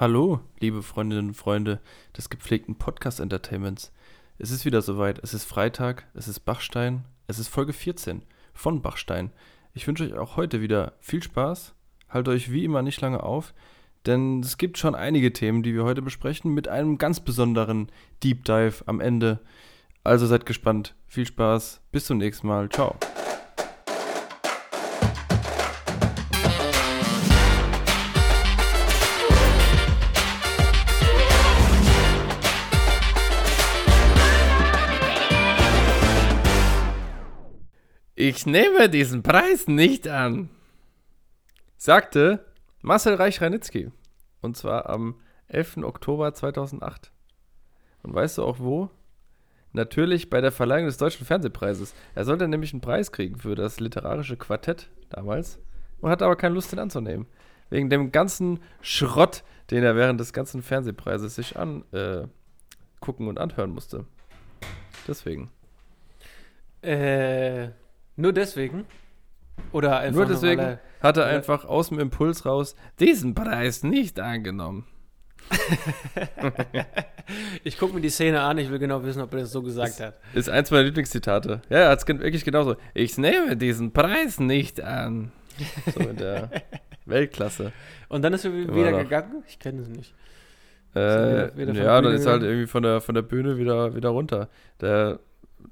Hallo, liebe Freundinnen und Freunde des gepflegten Podcast-Entertainments. Es ist wieder soweit. Es ist Freitag, es ist Bachstein, es ist Folge 14 von Bachstein. Ich wünsche euch auch heute wieder viel Spaß. Haltet euch wie immer nicht lange auf, denn es gibt schon einige Themen, die wir heute besprechen, mit einem ganz besonderen Deep Dive am Ende. Also seid gespannt. Viel Spaß. Bis zum nächsten Mal. Ciao. Ich nehme diesen Preis nicht an, sagte Marcel Reich-Ranitzky. Und zwar am 11. Oktober 2008. Und weißt du auch wo? Natürlich bei der Verleihung des Deutschen Fernsehpreises. Er sollte nämlich einen Preis kriegen für das literarische Quartett damals und hatte aber keine Lust, den anzunehmen. Wegen dem ganzen Schrott, den er während des ganzen Fernsehpreises sich angucken äh, und anhören musste. Deswegen. Äh, nur deswegen? Oder einfach Nur deswegen weil hat er einfach aus dem Impuls raus diesen Preis nicht angenommen. ich gucke mir die Szene an, ich will genau wissen, ob er das so gesagt hat. Ist eins meiner Lieblingszitate. Ja, er hat es wirklich genauso. Ich nehme diesen Preis nicht an. So in der Weltklasse. Und dann ist er Immer wieder noch. gegangen? Ich kenne es nicht. Äh, wieder- wieder ja, der dann Bühne ist er halt irgendwie von der, von der Bühne wieder, wieder runter. Der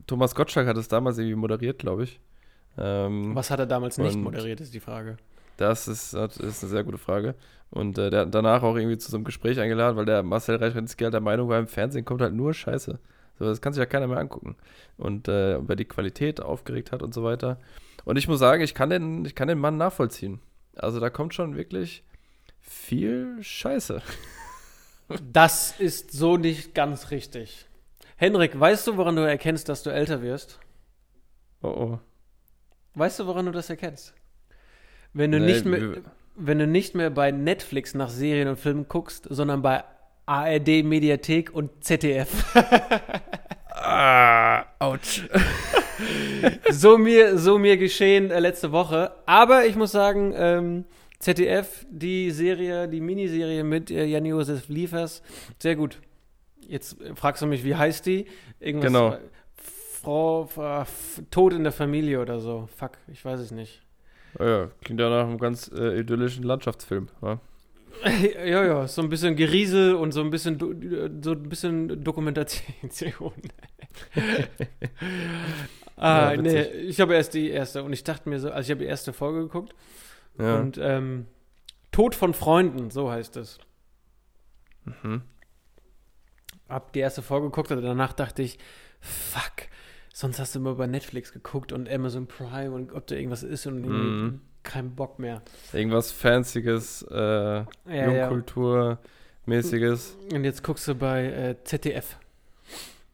Thomas Gottschalk hat es damals irgendwie moderiert, glaube ich. Ähm, Was hat er damals nicht moderiert, ist die Frage. Das ist, das ist eine sehr gute Frage. Und äh, der hat danach auch irgendwie zu so einem Gespräch eingeladen, weil der Marcel Reich-Ranitzky halt der Meinung war, im Fernsehen kommt halt nur Scheiße. So, das kann sich ja keiner mehr angucken. Und äh, über die Qualität aufgeregt hat und so weiter. Und ich muss sagen, ich kann den, ich kann den Mann nachvollziehen. Also da kommt schon wirklich viel Scheiße. Das ist so nicht ganz richtig. Henrik, weißt du, woran du erkennst, dass du älter wirst? Oh oh. Weißt du, woran du das erkennst? Wenn du, Nee, nicht, mehr, wenn du nicht mehr bei Netflix nach Serien und Filmen guckst, sondern bei ARD, Mediathek und ZDF. Ah, ouch. so, mir, so mir geschehen äh, letzte Woche. Aber ich muss sagen, ähm, ZDF, die Serie, die Miniserie mit äh, Jan-Josef Liefers, sehr gut. Jetzt äh, fragst du mich, wie heißt die? Irgendwas, Genau. Äh, Frau, äh, Tod in der Familie oder so. Fuck, ich weiß es nicht. Ja, klingt ja nach einem ganz äh, idyllischen Landschaftsfilm. Ja? ja, ja, so ein bisschen Geriesel und so ein bisschen, do, so ein bisschen Dokumentation. ah, Ja, nee, ich habe erst die erste und ich dachte mir so, also ich habe die erste Folge geguckt Ja. und ähm, Tod von Freunden, so heißt es. mhm. Hab die erste Folge geguckt und danach dachte ich, fuck, sonst hast du immer bei Netflix geguckt und Amazon Prime und ob da irgendwas ist und Mhm. kein Bock mehr. Irgendwas Fancyes, äh, Ja, ja. Jungkulturmäßiges. Und jetzt guckst du bei äh, ZDF.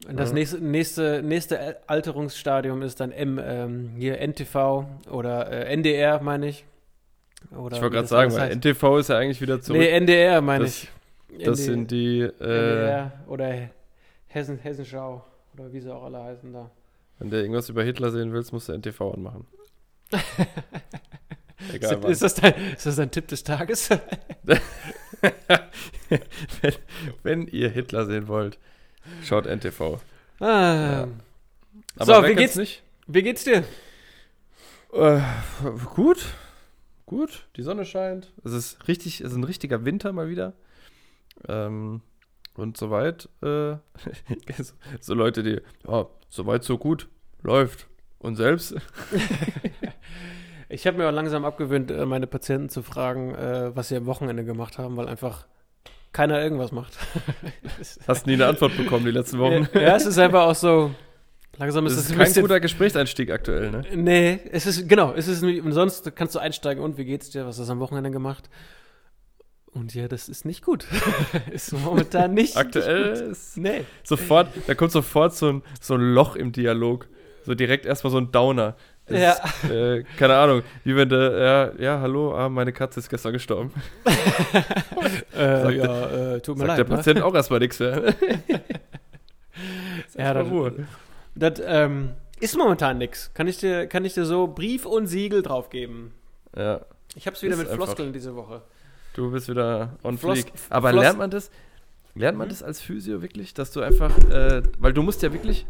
Und das Ja. nächste, nächste, nächste Alterungsstadium ist dann M, ähm, hier NTV oder äh, NDR, meine ich. Oder Ich wollte gerade sagen, weil heißt. NTV ist ja eigentlich wieder zurück. Nee, NDR meine ich. das ND sind die, äh, NDR oder Hessen, Hessenschau oder wie sie auch alle heißen da. Wenn du irgendwas über Hitler sehen willst, musst du NTV anmachen. Egal ist, ist, das dein, ist das dein Tipp des Tages? wenn, wenn ihr Hitler sehen wollt, schaut NTV. ah, Aber So, wie geht's- nicht? Wie geht's dir? Äh, gut. Gut. Die Sonne scheint. Es ist richtig, es ist ein richtiger Winter mal wieder. Ähm, und soweit, äh, so, Leute, die, ja, soweit so gut, läuft. Und selbst? Ich habe mir auch langsam abgewöhnt, äh, meine Patienten zu fragen, äh, was sie am Wochenende gemacht haben, weil einfach keiner irgendwas macht. Hast nie eine Antwort bekommen die letzten Wochen. ja, es ist einfach auch so. Langsam ist Das es ist ein kein bisschen. guter Gesprächseinstieg aktuell, ne? Nee, es ist, genau, es ist, sonst kannst du einsteigen und wie geht's dir, was hast du am Wochenende gemacht? Und ja, das ist nicht gut. ist momentan nicht. Aktuell Nicht gut. ist Nee. sofort, da kommt sofort so ein, so ein Loch im Dialog. So direkt erstmal so ein Downer. Das Ja. Äh, keine Ahnung, wie wenn du, ja, ja, hallo, ah, meine Katze ist gestern gestorben. Äh, Sagt ja, äh, tut mir Sagt leid. der Patient auch erstmal nichts mehr. ne? Ja, das, Ruhe. das ähm, ist momentan nix. Kann ich dir, kann ich dir so Brief und Siegel draufgeben. Ja. Ich hab's wieder mit Floskeln diese Woche. Du bist wieder on Floss- fleek. Aber Floss- lernt man das? Lernt man Mhm. das als Physio wirklich, dass du einfach, äh, weil du musst ja wirklich,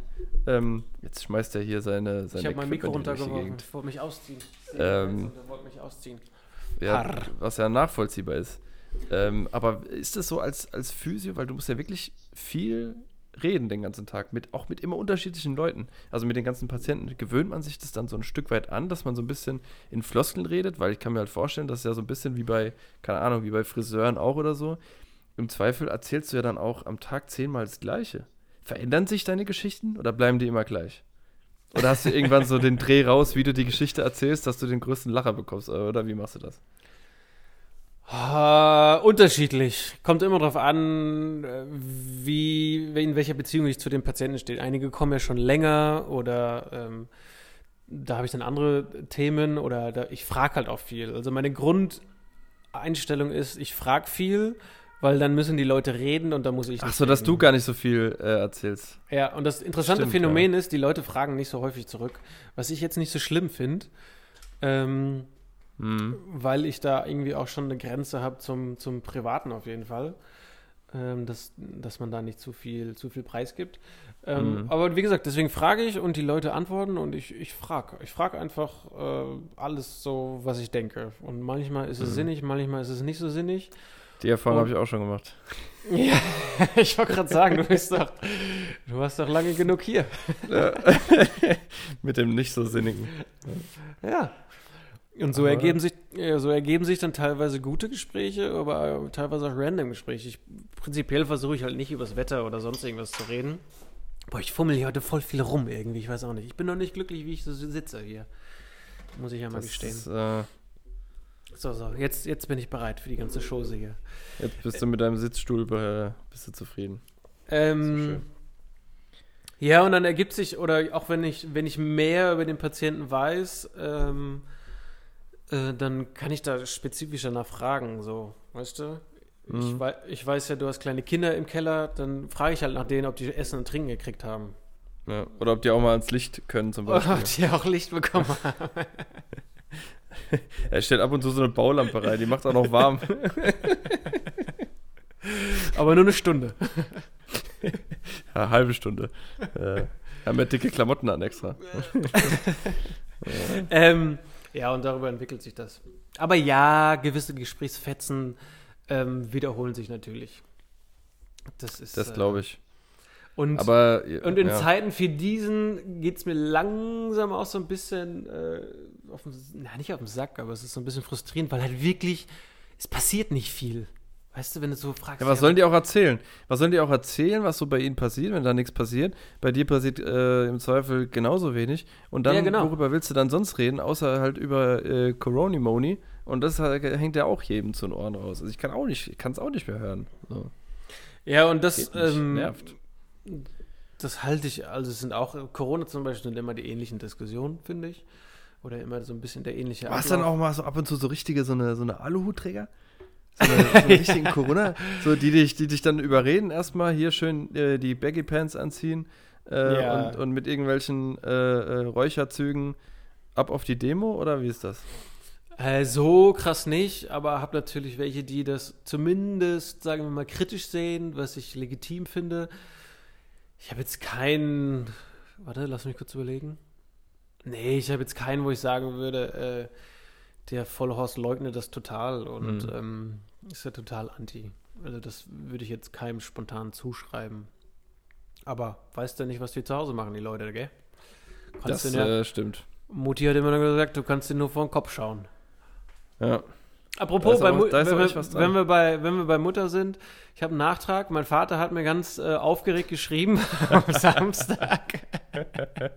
ähm, jetzt schmeißt er hier seine, seine Ich habe mein Mikro runtergeworfen. Ich wollte mich ausziehen. Ähm, wollte mich ausziehen. Ja, was ja nachvollziehbar ist. Ähm, aber ist das so als, als Physio, weil du musst ja wirklich viel reden den ganzen Tag, mit, auch mit immer unterschiedlichen Leuten, also mit den ganzen Patienten. Gewöhnt man sich das dann so ein Stück weit an, dass man so ein bisschen in Floskeln redet? Weil ich kann mir halt vorstellen, dass ja so ein bisschen wie bei, keine Ahnung, wie bei Friseuren auch oder so. Im Zweifel erzählst du ja dann auch am Tag zehnmal das Gleiche. Verändern sich deine Geschichten oder bleiben die immer gleich? Oder hast du irgendwann so den Dreh raus, wie du die Geschichte erzählst, dass du den größten Lacher bekommst? Oder wie machst du das? Ah, unterschiedlich. Kommt immer darauf an, äh, wie, in welcher Beziehung ich zu dem Patienten stehe. Einige kommen ja schon länger oder ähm, da habe ich dann andere Themen oder da, ich frage halt auch viel. Also meine Grundeinstellung ist, ich frage viel, weil dann müssen die Leute reden und dann muss ich Ach so, dass reden. du gar nicht so viel äh, erzählst. Ja, und das interessante Stimmt, Phänomen ist, die Leute fragen nicht so häufig zurück, was ich jetzt nicht so schlimm finde, ähm, Mhm. weil ich da irgendwie auch schon eine Grenze habe zum, zum Privaten auf jeden Fall, ähm, dass, dass man da nicht zu viel, zu viel Preis gibt. Ähm, Mhm. Aber wie gesagt, deswegen frage ich und die Leute antworten und ich, ich frage. Ich frage einfach äh, alles so, was ich denke. Und manchmal ist es Mhm. sinnig, manchmal ist es nicht so sinnig. Die Erfahrung habe ich auch schon gemacht. Ja, ich wollte gerade sagen, du bist doch, du warst doch lange genug hier. Mit dem nicht so sinnigen. Ja. Und so Aber- ergeben sich, ja, so ergeben sich dann teilweise gute Gespräche, aber teilweise auch random Gespräche. Ich, prinzipiell versuche ich halt nicht übers Wetter oder sonst irgendwas zu reden. Boah, ich fummel hier heute voll viel rum irgendwie, ich weiß auch nicht. Ich bin noch nicht glücklich, wie ich so sitze hier. Muss ich ja mal Das gestehen. ist, äh, So, so, jetzt, jetzt bin ich bereit für die ganze Chose hier. jetzt bist du mit deinem Sitzstuhl äh, bist du zufrieden. Ähm, ja, und dann ergibt sich, oder auch wenn ich, wenn ich mehr über den Patienten weiß, ähm, äh, dann kann ich da spezifischer nachfragen, so, weißt du? Ich, Mhm. wei ich weiß ja, du hast kleine Kinder im Keller, dann frage ich halt nach denen, ob die Essen und Trinken gekriegt haben. Ja. Oder ob die auch mal ans Licht können zum Oder Beispiel. ob die auch Licht bekommen haben. er stellt ab und zu so eine Baulampe rein, die macht auch noch warm. Aber nur eine Stunde. ja, halbe Stunde. Äh, haben wir dicke Klamotten an extra. ähm, ja, und darüber entwickelt sich das. Aber ja, gewisse Gesprächsfetzen ähm, wiederholen sich natürlich. Das ist. Das äh, glaube ich. Und, Aber und in ja. Zeiten wie diesen geht es mir langsam auch so ein bisschen, äh, auf den, na, nicht auf den Sack, aber es ist so ein bisschen frustrierend, weil halt wirklich, es passiert nicht viel. Weißt du, wenn du so fragst. Ja, was sollen die auch erzählen? Was sollen die auch erzählen, was so bei ihnen passiert, wenn da nichts passiert? Bei dir passiert äh, im Zweifel genauso wenig. Und dann, Ja, genau. worüber willst du dann sonst reden, außer halt über äh, Coronimoni? Und das hängt ja auch jedem zu den Ohren raus. Also ich kann auch nicht, kann es auch nicht mehr hören. So. Ja, und das ähm, nervt. Das halte ich, also es sind auch, Corona zum Beispiel sind immer die ähnlichen Diskussionen, finde ich. Oder immer so ein bisschen der ähnliche War es dann auch mal so ab und zu so richtige, so eine, so eine Aluhutträger? So eine, so eine richtigen Corona, so die dich, die dich dann überreden, erstmal hier schön äh, die Baggy Pants anziehen äh, Ja. und, und mit irgendwelchen äh, äh, Räucherzügen ab auf die Demo oder wie ist das? Äh, so krass nicht, aber habe natürlich welche, die das zumindest, sagen wir mal, kritisch sehen, was ich legitim finde. Ich habe jetzt keinen, warte, lass mich kurz überlegen. Nee, ich habe jetzt keinen, wo ich sagen würde, äh, der Vollhorst leugnet das total und Mhm. ähm, ist ja total anti. Also das würde ich jetzt keinem spontan zuschreiben. Aber weißt du nicht, was die zu Hause machen, die Leute, gell? Kannst das ja, äh, stimmt. Mutti hat immer nur gesagt, du kannst dir nur vor den Kopf schauen. Ja. Apropos, bei auch- wenn, wir, wenn, wir bei, wenn wir bei Mutter sind, ich habe einen Nachtrag. Mein Vater hat mir ganz äh, aufgeregt geschrieben am Samstag.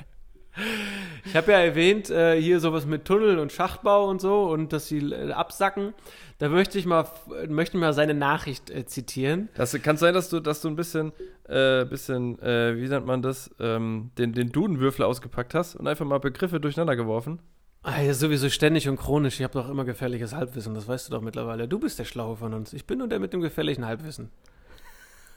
Ich habe ja erwähnt, äh, hier sowas mit Tunnel und Schachtbau und so und dass sie äh, absacken. Da möchte ich mal, möchte ich mal seine Nachricht äh, zitieren. Das kann sein, dass du, dass du ein bisschen, äh, bisschen, äh, wie nennt man das, ähm, den, den Dudenwürfel ausgepackt hast und einfach mal Begriffe durcheinander geworfen. Ah, ja, sowieso ständig und chronisch. Ich habe doch immer gefährliches Halbwissen, das weißt du doch mittlerweile. Du bist der Schlaue von uns. Ich bin nur der mit dem gefährlichen Halbwissen.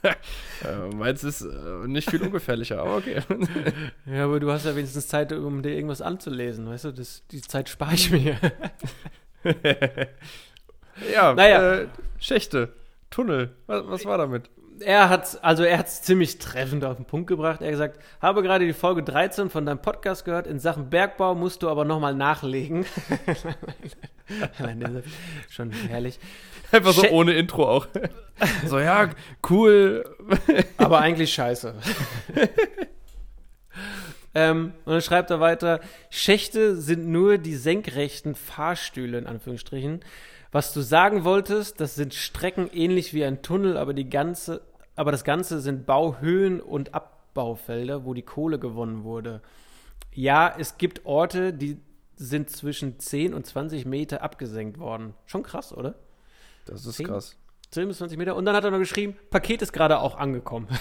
Meins ist äh, nicht viel ungefährlicher, aber okay. Ja, aber du hast ja wenigstens Zeit, um dir irgendwas anzulesen, weißt du? Das, die Zeit spare ich mir. Ja, Naja. äh, Schächte, Tunnel, was, was war damit? Er hat also er hat es ziemlich treffend auf den Punkt gebracht. Er hat gesagt, habe gerade die Folge 13 von deinem Podcast gehört. In Sachen Bergbau musst du aber nochmal nachlegen. Schon herrlich. Einfach so Schä- ohne Intro auch. so, ja, cool. Aber eigentlich scheiße. ähm, und dann schreibt er weiter, Schächte sind nur die senkrechten Fahrstühle, in Anführungsstrichen. Was du sagen wolltest, das sind Strecken ähnlich wie ein Tunnel, aber die ganze, aber das Ganze sind Bauhöhen und Abbaufelder, wo die Kohle gewonnen wurde. Ja, es gibt Orte, die sind zwischen 10 und 20 Meter abgesenkt worden. Schon krass, oder? Das ist Zehn? krass. 10 bis 20 Meter. Und dann hat er noch geschrieben, Paket ist gerade auch angekommen.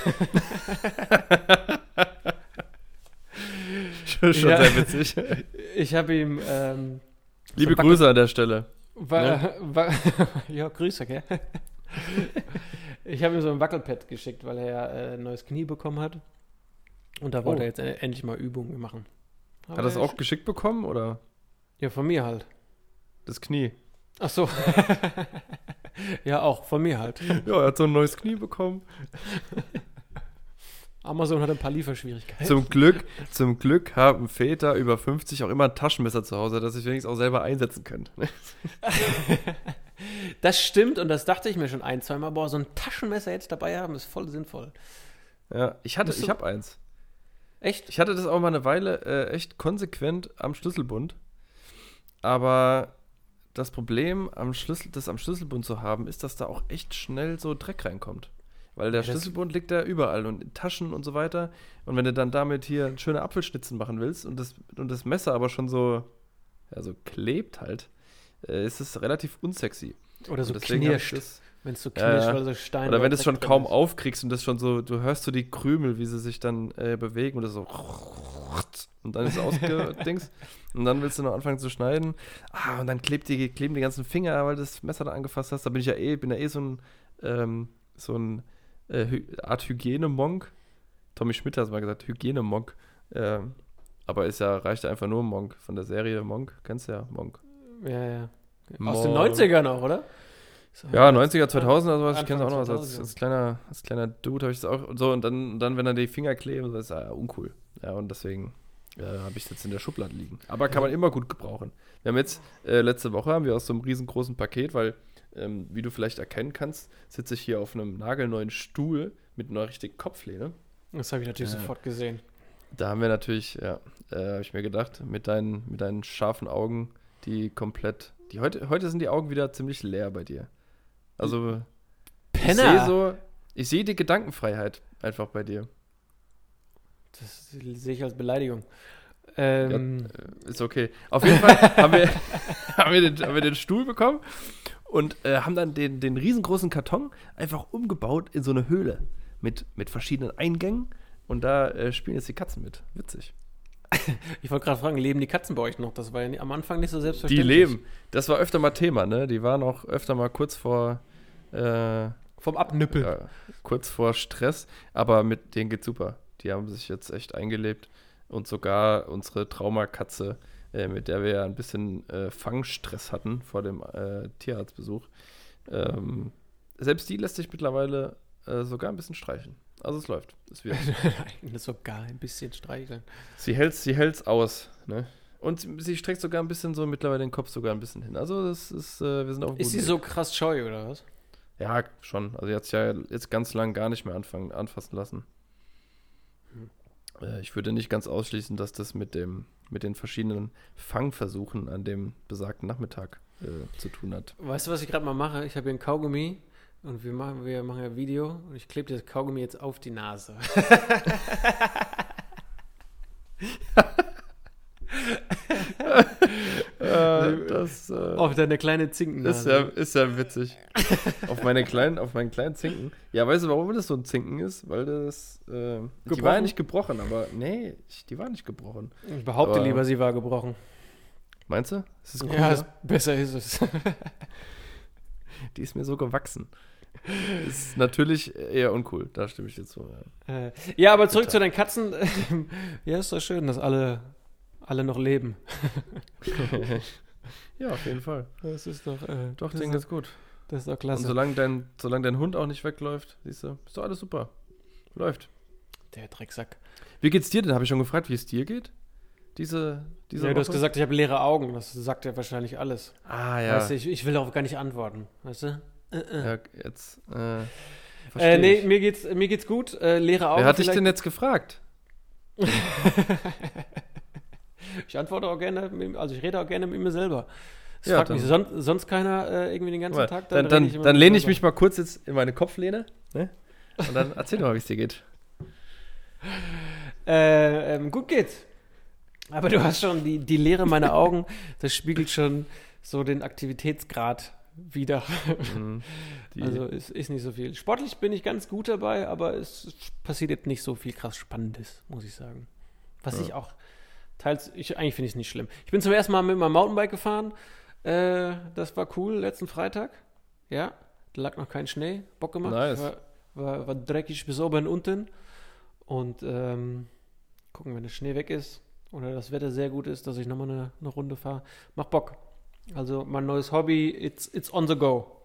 Schon Ja. sehr witzig. Ich habe ihm ähm, Liebe So, Grüße an der Stelle. Wa Ja. wa ja, Grüße, gell? Ich habe ihm so ein Wackelpad geschickt, weil er ja äh, ein neues Knie bekommen hat. Und da wollte Oh. er jetzt endlich mal Übungen machen. Hat er das auch geschickt bekommen oder Ja, von mir halt. das Knie? Ach so. ja, auch von mir halt. Ja, er hat so ein neues Knie bekommen. Amazon hat ein paar Lieferschwierigkeiten. Zum Glück, zum Glück haben Väter über 50 auch immer ein Taschenmesser zu Hause, das sich wenigstens auch selber einsetzen können. Das stimmt und das dachte ich mir schon ein, zweimal. Boah, so ein Taschenmesser jetzt dabei haben, ist voll sinnvoll. Ja, ich hatte, ich habe eins. Echt? Ich hatte das auch mal eine Weile äh, echt konsequent am Schlüsselbund. Aber das Problem, am Schlüssel, das am Schlüsselbund zu haben, ist, dass da auch echt schnell so Dreck reinkommt. Weil der Ja, Schlüsselbund liegt da überall und in Taschen und so weiter. Und wenn du dann damit hier schöne Apfelschnitzen machen willst und das, und das Messer aber schon so, ja, so klebt halt, äh, ist es relativ unsexy. Oder so knirscht. Wenn es so knirscht, ja. weil so Steine. Oder wenn du es schon kaum ist. aufkriegst und das schon so, du hörst so die Krümel, wie sie sich dann äh, bewegen und das so und dann ist es ausgedings und dann willst du noch anfangen zu schneiden. Ah, und dann klebt die, kleben die ganzen Finger, weil du das Messer da angefasst hast. Da bin ich ja eh, bin ja eh so ein, ähm, so ein äh, Art Hygienemonk. Tommy Schmidt hat es mal gesagt, Hygienemonk. Ähm, aber ist ja, reicht ja einfach nur Monk von der Serie Monk. Kennst du ja, Monk. Ja, ja. Aus den Monk. 90ern auch, oder? So, Ja, 90er, 2000 oder sowas. Ich kenne es auch noch. als, 2000, als, kleiner, als kleiner Dude habe ich das auch. Und so, und dann, dann, wenn dann die Finger kleben, das ist ja uncool. Ja, und deswegen äh, habe ich es jetzt in der Schublade liegen. Aber kann man immer gut gebrauchen. Wir haben jetzt, äh, letzte Woche haben wir aus so einem riesengroßen Paket, weil, ähm, wie du vielleicht erkennen kannst, sitze ich hier auf einem nagelneuen Stuhl mit einer richtigen Kopflehne. Das habe ich natürlich Ja. sofort gesehen. Da haben wir natürlich, ja, äh, habe ich mir gedacht, mit deinen, mit deinen scharfen Augen, die komplett, die heute, heute sind die Augen wieder ziemlich leer bei dir. Also, ich Penner! sehe so, ich sehe die Gedankenfreiheit einfach bei dir. Das sehe ich als Beleidigung. Ähm, Äh, Ist okay. Auf jeden Fall haben, wir, haben, wir den, haben wir den Stuhl bekommen und äh, haben dann den, den riesengroßen Karton einfach umgebaut in so eine Höhle mit, mit verschiedenen Eingängen und da äh, spielen jetzt die Katzen mit. Witzig. ich wollte gerade fragen, leben die Katzen bei euch noch? Das war ja am Anfang nicht so Die selbstverständlich. leben. Das war öfter mal Thema, ne? Die waren auch öfter mal kurz vor äh, Vom Abnippeln. ja, kurz vor Stress, aber mit denen geht's super. Die haben sich jetzt echt eingelebt und sogar unsere Traumakatze, äh, mit der wir ja ein bisschen äh, Fangstress hatten vor dem äh, Tierarztbesuch, ähm, selbst die lässt sich mittlerweile äh, sogar ein bisschen streichen. Also es läuft. Es wird. Eigentlich sogar ein bisschen streicheln. sie hält sie hält's aus, ne? Und sie- sie streckt sogar ein bisschen so mittlerweile den Kopf sogar ein bisschen hin. Also das ist, äh, wir sind auf Ist sie Weg. so krass scheu oder was? Ja, schon. Also jetzt ja jetzt ganz lang gar nicht mehr anfangen, anfassen lassen. Äh, ich würde nicht ganz ausschließen, dass das mit dem mit den verschiedenen Fangversuchen an dem besagten Nachmittag äh, zu tun hat. Weißt du, was ich gerade mal mache? Ich habe hier ein Kaugummi und wir machen, wir machen ein Video und ich klebe das Kaugummi jetzt auf die Nase. Äh, das äh, auf deine kleine ist, Zinkennase. ja, ist ja witzig. auf meine kleinen, auf meinen kleinen Zinken. Ja, weißt du, warum das so ein Zinken ist? Weil das, äh, die war ja nicht gebrochen, aber nee, die war nicht gebrochen. Ich behaupte Aber- lieber, sie war gebrochen. Meinst du? Ist cool, Ja, es, besser ist es. Die ist mir so gewachsen. Ist natürlich eher uncool, da stimme ich dir zu. Ja. Äh, ja, aber zurück Bitter. zu deinen Katzen. ja, ist doch schön, dass alle, alle noch leben. Ja, auf jeden Fall. Das ist doch, äh, Doch, das, Ding ist, ist gut. das ist doch Und klasse. solange dein, solange dein Hund auch nicht wegläuft, siehst du, ist doch alles super. Läuft. Der Drecksack. Wie geht's dir denn? Habe ich schon gefragt, wie es dir geht? Diese, diese Ja, du hast Woche? gesagt, ich habe leere Augen. Das sagt ja wahrscheinlich alles. Ah, ja. Weißt du, ich, ich will auch gar nicht antworten. Weißt du? Äh, äh. ja jetzt, äh, Äh, nee, mir geht's, mir geht's gut. Äh, leere Augen. Wer hat dich vielleicht- denn jetzt gefragt? Ich antworte auch gerne, also ich rede auch gerne mit mir selber. Das Ja, fragt dann- mich son sonst keiner äh, irgendwie den ganzen Guck Tag. Dann, dann, dann mit lehne ich mich mal kurz jetzt in meine Kopflehne. Ne? Und dann erzähl doch mal, wie es dir geht. Äh, ähm, gut geht's. Aber du hast schon die, die Leere meiner Augen, das spiegelt schon so den Aktivitätsgrad wieder. Mhm. Also es ist nicht so viel. Sportlich bin ich ganz gut dabei, aber es passiert jetzt nicht so viel krass Spannendes, muss ich sagen. Was Ja. ich auch teils, ich, eigentlich finde ich es nicht schlimm. Ich bin zum ersten Mal mit meinem Mountainbike gefahren. Äh, das war cool, letzten Freitag. Ja, da lag noch kein Schnee. Bock gemacht. Nice. War, war, war dreckig bis oben und unten. Und ähm, gucken, wenn der Schnee weg ist oder das Wetter sehr gut ist, dass ich nochmal eine, eine Runde fahre. Macht Bock. Also mein neues Hobby, it's, it's on the go.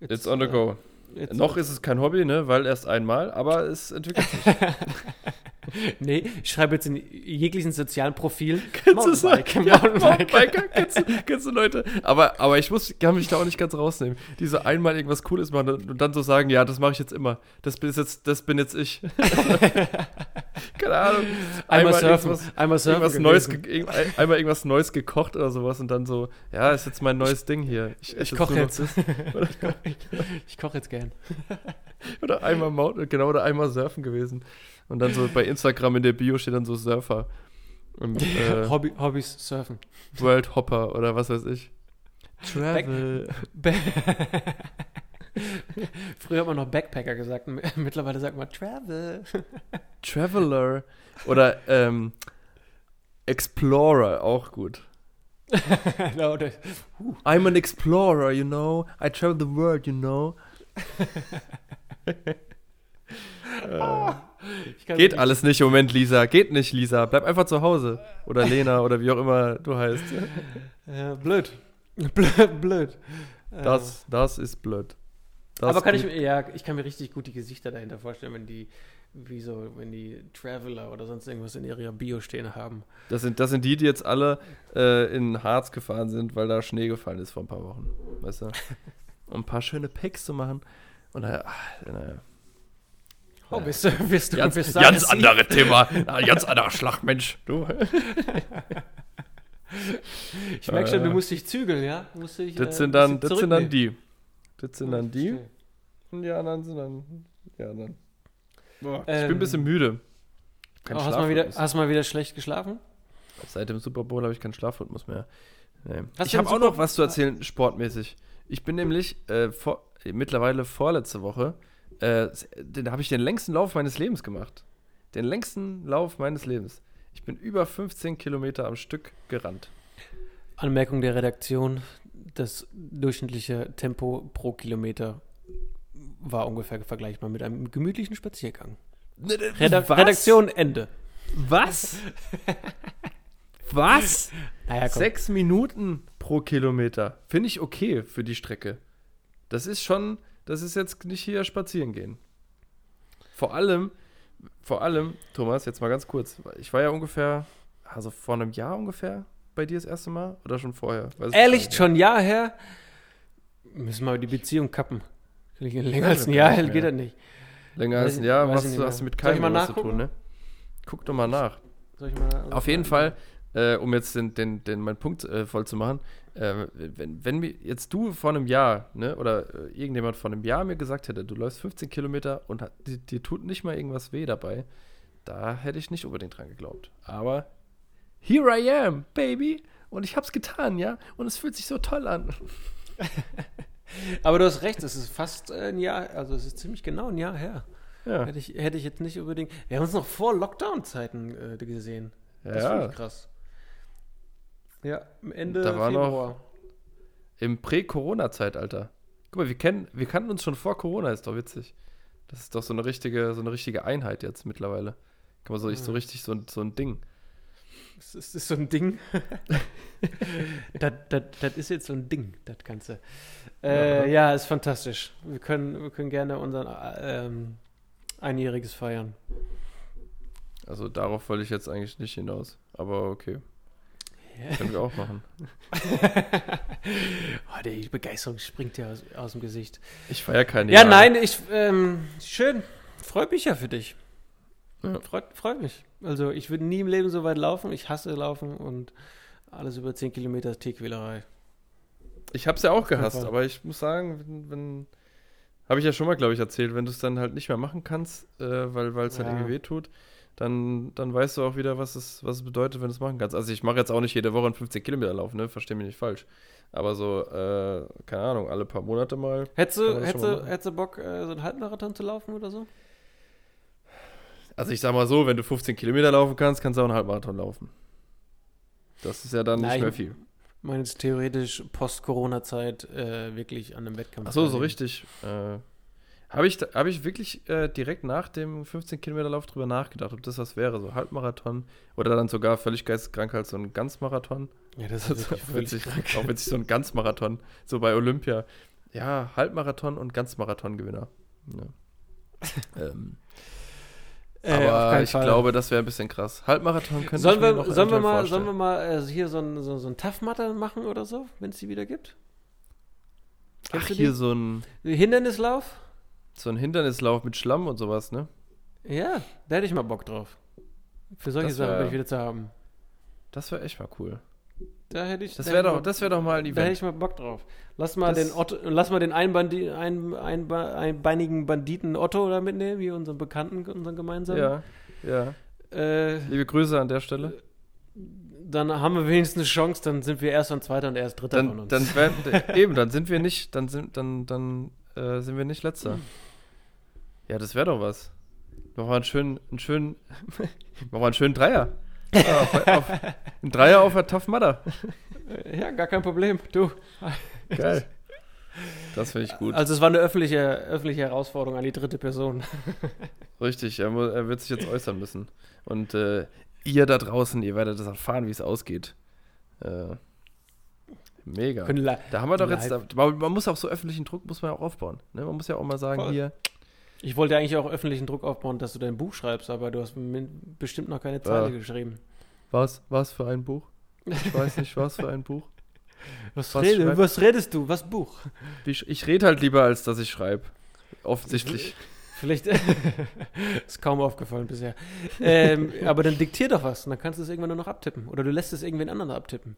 it's on the äh, go. it's- Noch ist es kein Hobby, ne? Weil erst einmal, aber es entwickelt sich. Nee, ich schreibe jetzt in jeglichen sozialen Profil Kennst du sagen? Ja, Mountainbike. Mountainbiker, kennst, du, Leute? Aber, aber ich muss, kann mich da auch nicht ganz rausnehmen. Diese einmal irgendwas Cooles machen und dann so sagen, ja, das mache ich jetzt immer. Das bin jetzt, das bin jetzt ich. Keine Ahnung. Einmal surfen, irgendwas- einmal surfen Irgendwas Neues, einmal irgendwas Neues gekocht oder sowas und dann so, ja, ist jetzt mein neues Ding hier. Ich esse koche noch jetzt. Ich koche jetzt gern. oder einmal Mountain, genau, oder einmal surfen gewesen. Und dann so bei Instagram in der Bio steht dann so Surfer. Und äh, Hobby, Hobbys surfen. World Hopper oder was weiß ich. Travel. Ba- Früher hat man noch Backpacker gesagt, mittlerweile sagt man Travel. Traveler oder ähm, Explorer, auch gut. Genau, das- I'm an explorer, you know. I travel the world, you know. kann geht alles nicht im Moment, Lisa. Geht nicht, Lisa. Bleib einfach zu Hause. Oder Lena oder wie auch immer du heißt. Ja, blöd. Blöd. blöd. Äh, Das, das ist blöd. Das aber kann ich mir, ja, ich kann mir richtig gut die Gesichter dahinter vorstellen, wenn die, wie so, wenn die Traveler oder sonst irgendwas in ihrer Bio stehen haben. Das sind, das sind die, die jetzt alle äh, in Harz gefahren sind, weil da Schnee gefallen ist vor ein paar Wochen. Weißt du? Um ein paar schöne Picks zu machen. Und naja, ach, naja. Oh, bist du, bist du, Ganz, bist du ganz andere Thema. Ein ganz anderer Schlachtmensch. Du. Ich merke schon, du Äh, musst dich zügeln, ja? Musst dich, Das äh, sind dann, bisschen das sind dann die. Das sind dann die. Und die anderen sind dann. Ja, dann. Boah, ich bin Ähm, ein bisschen müde. Kein Oh, hast, mal wieder, hast mal wieder schlecht geschlafen? Seit dem Super Bowl habe ich keinen Schlafrhythmus mehr. Nee. Ich habe auch noch was zu erzählen, sportmäßig. Ich bin nämlich äh, vor, mittlerweile vorletzte Woche, äh, den habe ich den längsten Lauf meines Lebens gemacht. Den längsten Lauf meines Lebens. Ich bin über 15 Kilometer am Stück gerannt. Anmerkung der Redaktion: Das durchschnittliche Tempo pro Kilometer war ungefähr vergleichbar mit einem gemütlichen Spaziergang. Redak Was? Redaktion Ende. Was? Was? Naja. Sechs Minuten pro Kilometer. Finde ich okay für die Strecke. Das ist schon, das ist jetzt nicht hier spazieren gehen. Vor allem, vor allem, Thomas, jetzt mal ganz kurz. Ich war ja ungefähr, also vor einem Jahr ungefähr bei dir das erste Mal oder schon vorher? Weiß ich Ehrlich, schon ein Jahr her? Müssen wir die Beziehung kappen. Länger als ein Ja, Jahr geht das nicht. Länger als ein Jahr weiß hast du, mit keinem was zu tun, ne? Guck doch mal nach. Soll ich mal, Auf jeden Fall, äh, um jetzt den, den, den, meinen Punkt äh, voll zu machen, äh, wenn, wenn mir jetzt du vor einem Jahr, ne, oder äh, irgendjemand vor einem Jahr mir gesagt hätte, du läufst 15 Kilometer und hat, dir, dir tut nicht mal irgendwas weh dabei, da hätte ich nicht unbedingt dran geglaubt. Aber here I am, baby, und ich hab's getan, ja, und es fühlt sich so toll an. Aber du hast recht, es ist fast ein Jahr, also es ist ziemlich genau ein Jahr her. Ja, Hätte ich, hätte ich jetzt nicht unbedingt. Wir haben uns noch vor Lockdown-Zeiten äh, gesehen. Das finde ja. ich krass. Ja, am Ende Da war noch- Februar. im Prä-Corona-Zeitalter. Guck mal, wir, kennen, wir kannten uns schon vor Corona, ist doch witzig. Das ist doch so eine richtige, so eine richtige Einheit jetzt mittlerweile. Kann man so, so Ja. richtig so, ein- so ein Ding. Das ist, das ist so ein Ding. das, das, das ist jetzt so ein Ding, das Ganze. Äh, ja, ist fantastisch. Wir können, wir können gerne unser ähm, Einjähriges feiern. Also darauf wollte ich jetzt eigentlich nicht hinaus. Aber okay. Können wir auch machen. oh, die Begeisterung springt ja aus, aus dem Gesicht. Ich feiere keine Ja, Jahre. nein, ich, ähm, schön. Freut mich ja für dich. Ja. Freut, freut mich. Also, ich würde nie im Leben so weit laufen. Ich hasse Laufen und alles über 10 Kilometer Tierquälerei. Ich hab's ja auch gehasst, aber ich muss sagen, wenn, wenn habe ich ja schon mal, glaube ich, erzählt, wenn du es dann halt nicht mehr machen kannst, äh, weil es halt Ja. irgendwie wehtut, dann, dann weißt du auch wieder, was es, was es bedeutet, wenn du es machen kannst. Also ich mache jetzt auch nicht jede Woche einen 15 Kilometer Lauf, ne? Versteh mich nicht falsch. Aber so, äh, keine Ahnung, alle paar Monate mal. Hättest du, hättest du, machen. hättest du Bock, äh, so einen Halbmarathon zu laufen oder so? Also ich sag mal so, wenn du 15 Kilometer laufen kannst, kannst du auch einen Halbmarathon laufen. Das ist ja dann Nein. nicht mehr viel. Ich meine jetzt theoretisch Post-Corona-Zeit äh, wirklich an einem Wettkampf. Ach so, so richtig. Äh, habe ich, hab ich wirklich äh, direkt nach dem 15 Kilometer Lauf drüber nachgedacht, ob das was wäre, so Halbmarathon oder dann sogar völlig geisteskrank halt so ein Ganzmarathon. Ja, das ist wirklich auch witzig, krank. auch witzig, so ein Ganzmarathon, so bei Olympia. Ja, Halbmarathon und Ganzmarathon-Gewinner. Ja. ähm, Äh, aber ich Fall. glaube, das wäre ein bisschen krass. Halbmarathon könnte Sollen wir, sollen wir mal, vorstellen. sollen wir mal äh, hier so ein, so, so ein Tough-Matter machen oder so, wenn es die wieder gibt? Kennst Ach, hier so ein, Hindernislauf? So ein Hindernislauf mit Schlamm und sowas, ne? Ja, da hätte ich mal Bock drauf. Für solche Sachen bin ich wieder zu haben. Das wäre echt mal cool. Da hätte ich, Das da wäre doch, mal- das wär doch mal ein Da hätte Event. ich mal Bock drauf. Lass mal Das- den Otto, lass mal den Einbandi, ein, ein, einbeinigen Banditen Otto da mitnehmen, wie unseren Bekannten, unseren gemeinsamen. Ja, ja. Äh, Liebe Grüße an der Stelle. dann haben wir wenigstens eine Chance, dann sind wir erst und zweiter und erst dritter von Dann, uns. dann werden, eben, dann sind wir nicht, dann sind, dann, dann äh, sind wir nicht letzter. Ja, das wäre doch was. Machen wir einen schönen, einen schönen, machen wir einen schönen Dreier. Ja, auf, auf, ein Dreier auf der Tough Mudder. Äh, ja, gar kein Problem. Du. Geil. Das finde ich gut. Also es war eine öffentliche, öffentliche Herausforderung an die dritte Person. Richtig, er, mu- er wird sich jetzt äußern müssen. Und äh, ihr da draußen, ihr werdet das erfahren, wie es ausgeht. Äh, mega. Da haben wir doch jetzt, da, man man muss auch so öffentlichen Druck, muss man ja auch aufbauen. Ne? Man muss ja auch mal sagen, Voll. hier, Ich wollte eigentlich auch öffentlichen Druck aufbauen, dass du dein Buch schreibst, aber du hast bestimmt noch keine Zeile Ja. geschrieben. was, was für ein Buch? Ich weiß nicht, was für ein Buch. Was, Was rede, schreib- was redest du? Was Buch? Wie sch- Ich rede halt lieber, als dass ich schreibe. Offensichtlich. Vielleicht ist kaum aufgefallen bisher. Ähm, aber dann diktier doch was und dann kannst du es irgendwann nur noch abtippen. Oder du lässt es irgendwen anderen abtippen.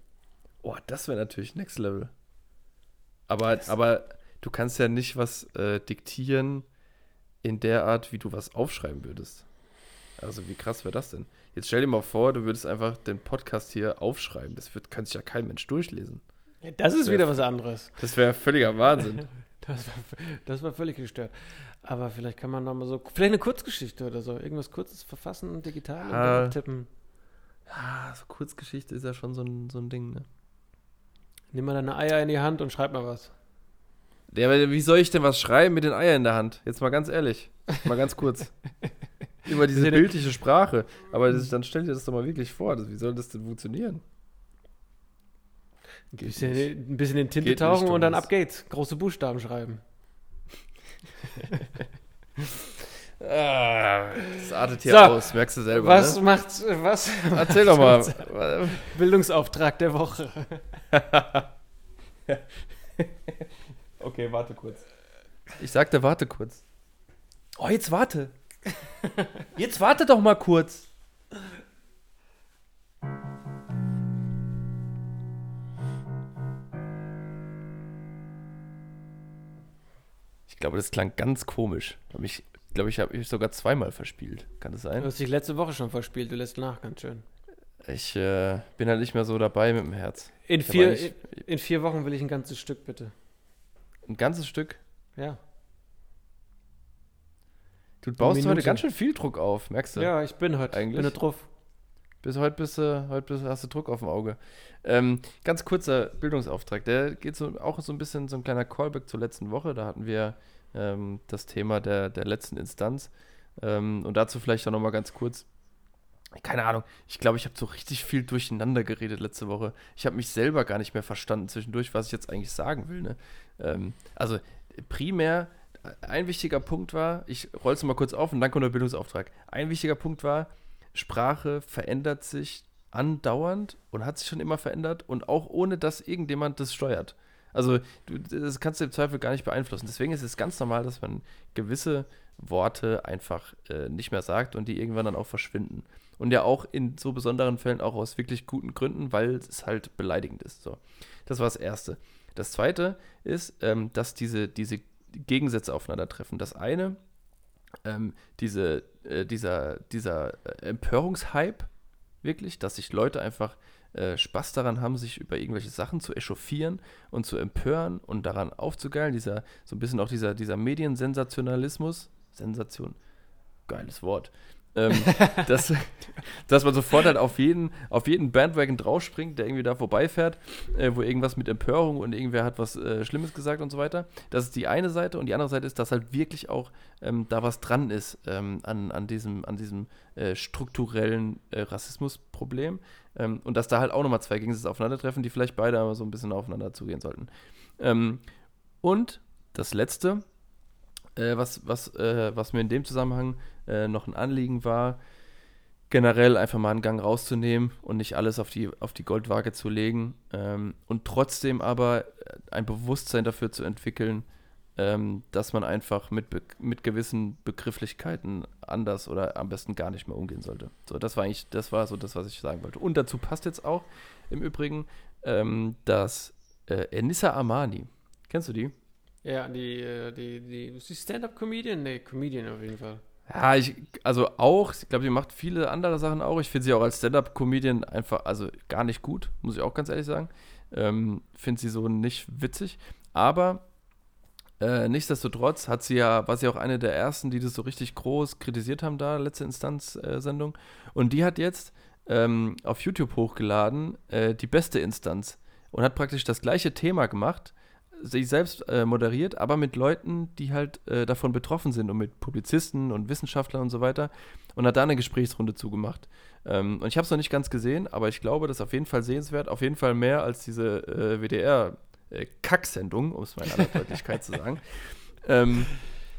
Oh, das wäre natürlich Next Level. Aber, aber du kannst ja nicht was äh, diktieren in der Art, wie du was aufschreiben würdest. Also wie krass wäre das denn? Jetzt stell dir mal vor, du würdest einfach den Podcast hier aufschreiben. Das wird, kann sich ja kein Mensch durchlesen. Ja, das ist Ja. wieder was anderes. Das wäre völliger Wahnsinn. Das war, das war völlig gestört. Aber vielleicht kann man noch mal so, vielleicht eine Kurzgeschichte oder so, irgendwas Kurzes verfassen und digital und Ah. dann abtippen. Ja, so Kurzgeschichte ist ja schon so ein, so ein Ding, ne? Nimm mal deine Eier in die Hand und schreib mal was. Ja, aber wie soll ich denn was schreiben mit den Eiern in der Hand? Jetzt mal ganz ehrlich. Mal ganz kurz. Über diese bildliche Sprache. Aber das, dann stell dir das doch mal wirklich vor. Das, wie soll das denn funktionieren? Ein bisschen, ein bisschen in Tinte Geht tauchen und dann ab geht's. Große Buchstaben schreiben. Ah, das artet hier So. aus, merkst du selber. was Ne? macht, was? Erzähl doch mal. Bildungsauftrag der Woche. Okay, warte kurz. Ich sagte, warte kurz. Oh, jetzt warte. Jetzt warte doch mal kurz. Ich glaube, das klang ganz komisch. Ich glaube, ich habe mich sogar zweimal verspielt. Kann das Du sein? hast dich letzte Woche schon verspielt, du lässt nach, ganz schön. Ich äh, bin halt nicht mehr so dabei mit dem Herz. In Ich vier, eigentlich in vier Wochen will ich ein ganzes Stück, bitte. ein ganzes Stück. Ja. Du baust heute ganz schön viel Druck auf, merkst du? Ja, ich bin heute. Eigentlich? Bin drauf. Bis heute bist du, heute bist, hast du Druck auf dem Auge. Ähm, ganz kurzer Bildungsauftrag. Der geht so auch so ein bisschen so ein kleiner Callback zur letzten Woche. Da hatten wir ähm, das Thema der, der letzten Instanz. Ähm, und dazu vielleicht auch nochmal ganz kurz. keine Ahnung, ich glaube, ich habe so richtig viel durcheinander geredet letzte Woche. Ich habe mich selber gar nicht mehr verstanden zwischendurch, was ich jetzt eigentlich sagen will. Ne? Ähm, also primär, ein wichtiger Punkt war, ich roll es mal kurz auf und dann kommt der Bildungsauftrag. Ein wichtiger Punkt war, Sprache verändert sich andauernd und hat sich schon immer verändert und auch ohne, dass irgendjemand das steuert. Also du, das kannst du im Zweifel gar nicht beeinflussen. Deswegen ist es ganz normal, dass man gewisse Worte einfach äh, nicht mehr sagt und die irgendwann dann auch verschwinden. Und ja auch in so besonderen Fällen auch aus wirklich guten Gründen, weil es halt beleidigend ist. So. Das war das Erste. Das Zweite ist, ähm, dass diese, diese Gegensätze aufeinandertreffen. Das eine, ähm, diese, äh, dieser, dieser äh, Empörungshype, wirklich, dass sich Leute einfach äh, Spaß daran haben, sich über irgendwelche Sachen zu echauffieren und zu empören und daran aufzugeilen. Dieser, so ein bisschen auch dieser, dieser Mediensensationalismus. Sensation, geiles Wort ähm, dass, dass man sofort halt auf jeden, auf jeden Bandwagon draufspringt, der irgendwie da vorbeifährt, äh, wo irgendwas mit Empörung und irgendwer hat was äh, Schlimmes gesagt und so weiter. Das ist die eine Seite und die andere Seite ist, dass halt wirklich auch ähm, da was dran ist ähm, an, an diesem, an diesem äh, strukturellen äh, Rassismusproblem ähm, und dass da halt auch nochmal zwei Gegensätze aufeinandertreffen, die vielleicht beide aber so ein bisschen aufeinander zugehen sollten. Ähm, und das letzte, äh, was, was, äh, was mir in dem Zusammenhang äh, noch ein Anliegen war, generell einfach mal einen Gang rauszunehmen und nicht alles auf die, auf die Goldwaage zu legen ähm, und trotzdem aber ein Bewusstsein dafür zu entwickeln, ähm, dass man einfach mit, mit gewissen Begrifflichkeiten anders oder am besten gar nicht mehr umgehen sollte. So, das war eigentlich, das war so das, was ich sagen wollte. Und dazu passt jetzt auch im Übrigen, ähm, dass äh, Enissa Amani, kennst du die? Ja, die, äh, die, die, die Stand-Up-Comedian? Nee, Comedian auf jeden Fall. Ja, ich, also auch, ich glaube, sie macht viele andere Sachen auch. Ich finde sie auch als Stand-Up-Comedian einfach, also gar nicht gut, muss ich auch ganz ehrlich sagen. Ähm, finde sie so nicht witzig. Aber äh, nichtsdestotrotz hat sie ja, war sie auch eine der ersten, die das so richtig groß kritisiert haben, da, letzte Instanz-Sendung. Äh, und die hat jetzt ähm, auf YouTube hochgeladen, äh, die beste Instanz. Und hat praktisch das gleiche Thema gemacht sich selbst äh, moderiert, aber mit Leuten, die halt äh, davon betroffen sind und mit Publizisten und Wissenschaftlern und so weiter und hat da eine Gesprächsrunde zugemacht. Ähm, und ich habe es noch nicht ganz gesehen, aber ich glaube, das ist auf jeden Fall sehenswert, auf jeden Fall mehr als diese äh, WDR-Kacksendung, äh, um es mal in aller Deutlichkeit zu sagen. Ähm,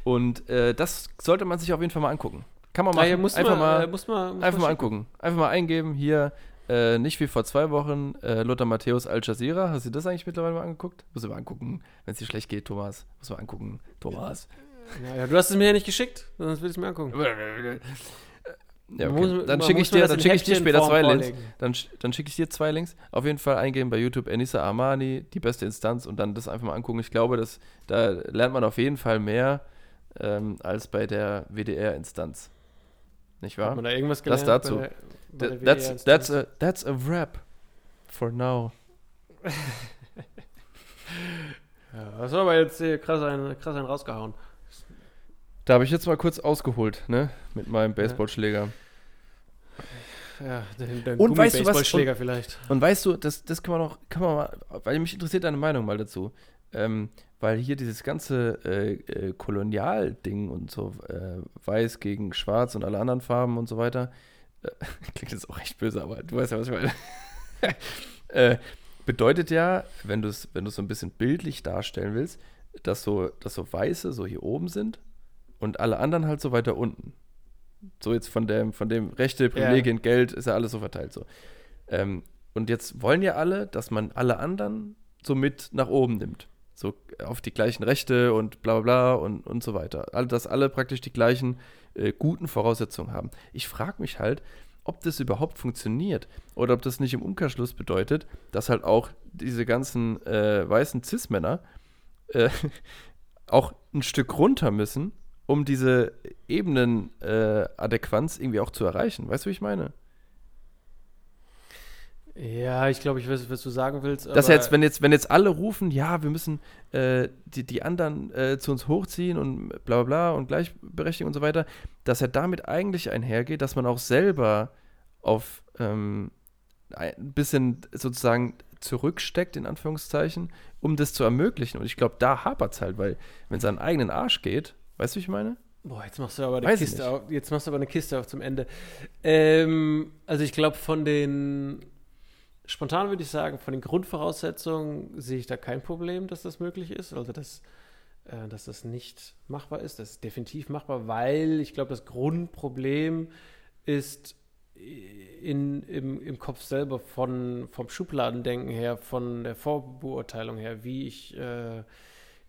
und äh, das sollte man sich auf jeden Fall mal angucken. Kann man mal, ja, einfach, man, mal, muss man, muss einfach mal angucken. Einfach mal eingeben, hier äh, nicht wie vor zwei Wochen, äh, Lothar Matthäus Al Jazeera. Hast du das eigentlich mittlerweile mal angeguckt? Muss ich mal angucken, wenn es dir schlecht geht, Thomas. Muss mal angucken, Thomas. Ja, ja, du hast es mir ja nicht geschickt, sonst will ich es mir angucken. Ja, okay. muss, dann schicke ich dir, dann schicke ich dir später zwei Links. Dann, dann schicke ich dir zwei Links. Auf jeden Fall eingeben bei YouTube Enisa Armani, die beste Instanz und dann das einfach mal angucken. Ich glaube, dass, da lernt man auf jeden Fall mehr ähm, als bei der WDR-Instanz. Nicht wahr? Hat man da irgendwas gelernt? Das dazu. Der, that's, that's, a, that's a wrap for now. ja, das war aber jetzt krass einen, krass einen rausgehauen. Da habe ich jetzt mal kurz ausgeholt, ne? Mit meinem Baseballschläger. Ja, den, den und weißt du was? Und, vielleicht. Und weißt du, das, das kann man noch, kann man mal, weil mich interessiert deine Meinung mal dazu. Ähm, weil hier dieses ganze äh, äh, Kolonial-Ding und so, äh, weiß gegen schwarz und alle anderen Farben und so weiter, äh, klingt jetzt auch echt böse, aber du weißt ja, was ich meine. Äh, bedeutet ja, wenn du es wenn so ein bisschen bildlich darstellen willst, dass so, dass so Weiße so hier oben sind und alle anderen halt so weiter unten. So jetzt von dem, von dem Rechte, Privilegien, ja. Geld, ist ja alles so verteilt so. Ähm, und jetzt wollen ja alle, dass man alle anderen so mit nach oben nimmt so auf die gleichen Rechte und bla bla bla und, und so weiter. Also, dass alle praktisch die gleichen äh, guten Voraussetzungen haben. Ich frage mich halt, ob das überhaupt funktioniert oder ob das nicht im Umkehrschluss bedeutet, dass halt auch diese ganzen äh, weißen Cis-Männer äh, auch ein Stück runter müssen, um diese Ebenenadäquanz äh, irgendwie auch zu erreichen. Weißt du, wie ich meine? Ja, ich glaube, ich weiß, was du sagen willst. Dass jetzt, wenn jetzt, wenn jetzt alle rufen, ja, wir müssen äh, die, die anderen äh, zu uns hochziehen und bla bla bla und Gleichberechtigung und so weiter, dass er damit eigentlich einhergeht, dass man auch selber auf ähm, ein bisschen sozusagen zurücksteckt, in Anführungszeichen, um das zu ermöglichen. Und ich glaube, da hapert es halt, weil wenn es an eigenen Arsch geht, weißt du, wie ich meine? Boah, jetzt machst du aber eine Weiß Kiste auf. Jetzt machst du aber eine Kiste auf zum Ende. Ähm, also ich glaube, von den spontan würde ich sagen, von den Grundvoraussetzungen sehe ich da kein Problem, dass das möglich ist. Also dass, äh, dass das nicht machbar ist. Das ist definitiv machbar, weil ich glaube, das Grundproblem ist in, im, im Kopf selber von, vom Schubladendenken her, von der Vorbeurteilung her, wie ich, äh,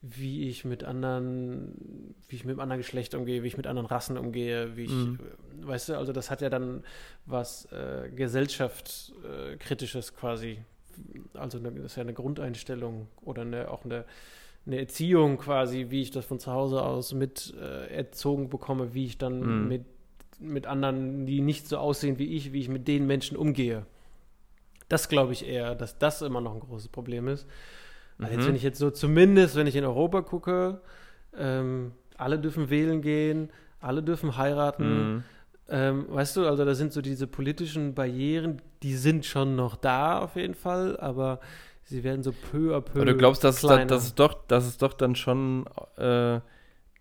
wie ich mit anderen, wie ich mit einem anderen Geschlecht umgehe, wie ich mit anderen Rassen umgehe, wie ich, Mhm. äh, weißt du, also das hat ja dann was äh, gesellschaftskritisches quasi. Also eine, das ist ja eine Grundeinstellung oder eine, auch eine, eine Erziehung quasi, wie ich das von zu Hause aus mit äh, erzogen bekomme, wie ich dann Mhm. mit, mit anderen, die nicht so aussehen wie ich, wie ich mit den Menschen umgehe. Das glaube ich eher, dass das immer noch ein großes Problem ist. Also jetzt, Mhm. wenn ich jetzt so zumindest, wenn ich in Europa gucke, ähm, alle dürfen wählen gehen, alle dürfen heiraten. Mhm. Ähm, weißt du, also da sind so diese politischen Barrieren, die sind schon noch da auf jeden Fall, aber sie werden so peu à peu Aber du glaubst, dass, da, kleiner. dass, es doch, dass es doch dann schon äh,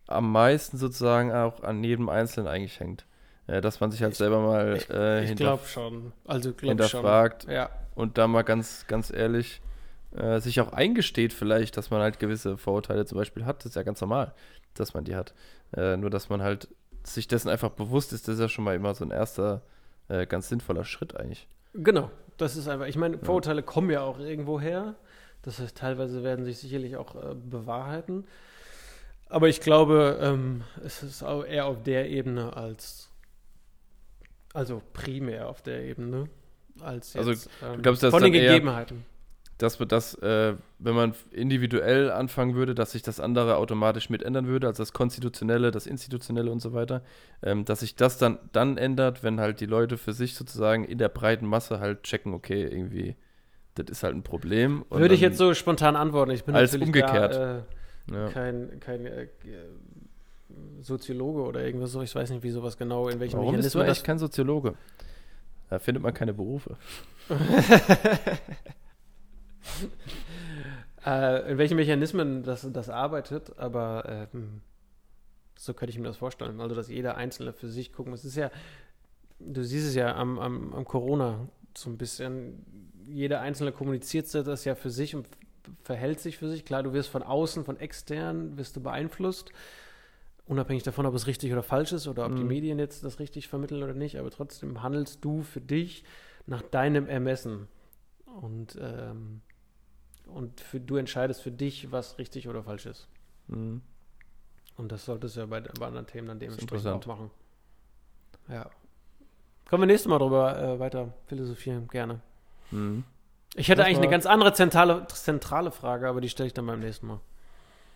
am meisten sozusagen auch an jedem Einzelnen eigentlich hängt. Äh, dass man sich halt Ich- selber mal ich- äh, ich hinter, glaube schon. Also glaube schon. hinterfragt Ja. und da mal ganz, ganz ehrlich äh, sich auch eingesteht vielleicht, dass man halt gewisse Vorurteile zum Beispiel hat. Das ist ja ganz normal, dass man die hat. Äh, nur, dass man halt sich dessen einfach bewusst ist, das ist ja schon mal immer so ein erster äh, ganz sinnvoller Schritt eigentlich. Genau, das ist einfach, ich meine, Vorurteile kommen ja auch irgendwo her. Das heißt, teilweise werden sich sicherlich auch äh, bewahrheiten. Aber ich glaube, ähm, es ist auch eher auf der Ebene als, also primär auf der Ebene, als Also, jetzt, ähm, glaubst, von den Gegebenheiten. Dass wir das, äh, wenn man individuell anfangen würde, dass sich das andere automatisch mit ändern würde, also das Konstitutionelle, das Institutionelle und so weiter, ähm, dass sich das dann, dann ändert, wenn halt die Leute für sich sozusagen in der breiten Masse halt checken, okay, irgendwie, das ist halt ein Problem. Würde ich jetzt so spontan antworten. Ich bin als umgekehrt. Da, äh, Ja. kein, kein äh, Soziologe oder irgendwas so. Ich weiß nicht, wie sowas genau, in welchen Warum bist du eigentlich kein Soziologe? Da findet man keine Berufe. äh, in welchen Mechanismen das, das arbeitet, aber ähm, so könnte ich mir das vorstellen. Also, dass jeder Einzelne für sich gucken muss. Es ist ja, du siehst es ja am, am, am Corona so ein bisschen. Jeder Einzelne kommuniziert das ja für sich und verhält sich für sich. Klar, du wirst von außen, von extern, wirst du beeinflusst. Unabhängig davon, ob es richtig oder falsch ist oder ob die Mhm. Medien jetzt das richtig vermitteln oder nicht, aber trotzdem handelst du für dich nach deinem Ermessen. Und, ähm, und für, du entscheidest für dich, was richtig oder falsch ist. Mhm. Und das solltest du ja bei, bei anderen Themen dann dementsprechend auch machen. Ja. Können wir nächstes Mal drüber äh, weiter philosophieren, gerne. Mhm. Ich hätte eigentlich eine ganz andere zentrale, zentrale Frage, aber die stelle ich dann beim nächsten Mal.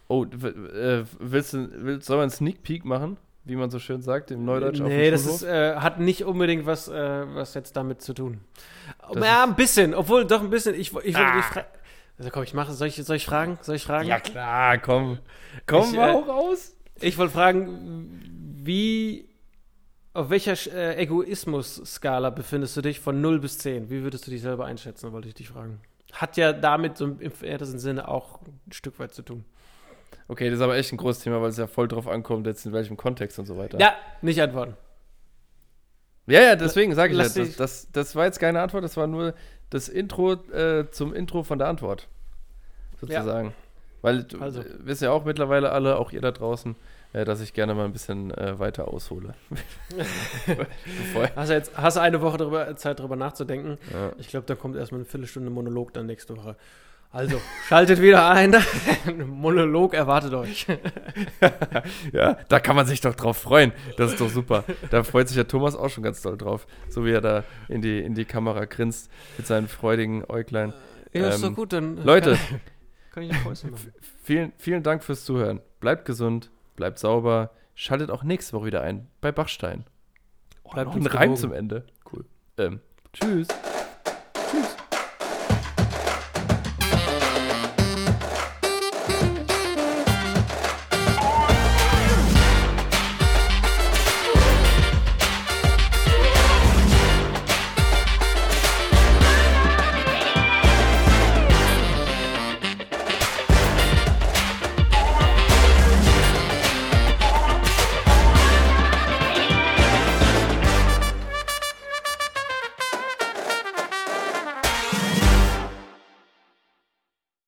Oh, äh, willst du, willst, soll man einen Sneak Peek machen, wie man so schön sagt, im Neudeutsch auf nee, dem das ist, äh, hat nicht unbedingt was, äh, was jetzt damit zu tun. Das ja, ein bisschen, obwohl doch ein bisschen. Ich, ich wollte Ah. dich. Also komm, ich mache, soll ich, soll ich fragen? Soll ich fragen? Ja klar, komm. Komm Ich, mal äh, auch raus. Ich wollte fragen, wie, auf welcher äh, Egoismus-Skala befindest du dich von 0 bis 10? Wie würdest du dich selber einschätzen, wollte ich dich fragen. Hat ja damit so im ältesten Sinne auch ein Stück weit zu tun. Okay, das ist aber echt ein großes Thema, weil es ja voll drauf ankommt, jetzt in welchem Kontext und so weiter. Ja, nicht antworten. ja, ja deswegen sage ich Lass das, dich- das, das war jetzt keine Antwort, das war nur das Intro äh, zum Intro von der Antwort. Sozusagen. Weil du Also. äh, wissen ja auch mittlerweile alle, auch ihr da draußen, äh, dass ich gerne mal ein bisschen äh, weiter aushole. Hast du jetzt hast eine Woche darüber, Zeit, darüber nachzudenken? ja. Ich glaube, da kommt erstmal eine Viertelstunde Monolog dann nächste Woche. Also, schaltet wieder ein. Ein Monolog erwartet euch. ja, da kann man sich doch drauf freuen. Das ist doch super. Da freut sich ja Thomas auch schon ganz doll drauf. So wie er da in die, in die Kamera grinst mit seinen freudigen Äuglein. Ja, ist Ähm, doch gut, dann. Leute, Kann, kann ich Päuschen machen. vielen, vielen Dank fürs Zuhören. Bleibt gesund, bleibt sauber. Schaltet auch nächste Woche wieder ein bei Bachstein. Bleibt noch ein Reim zum Ende. Cool. Ähm, tschüss.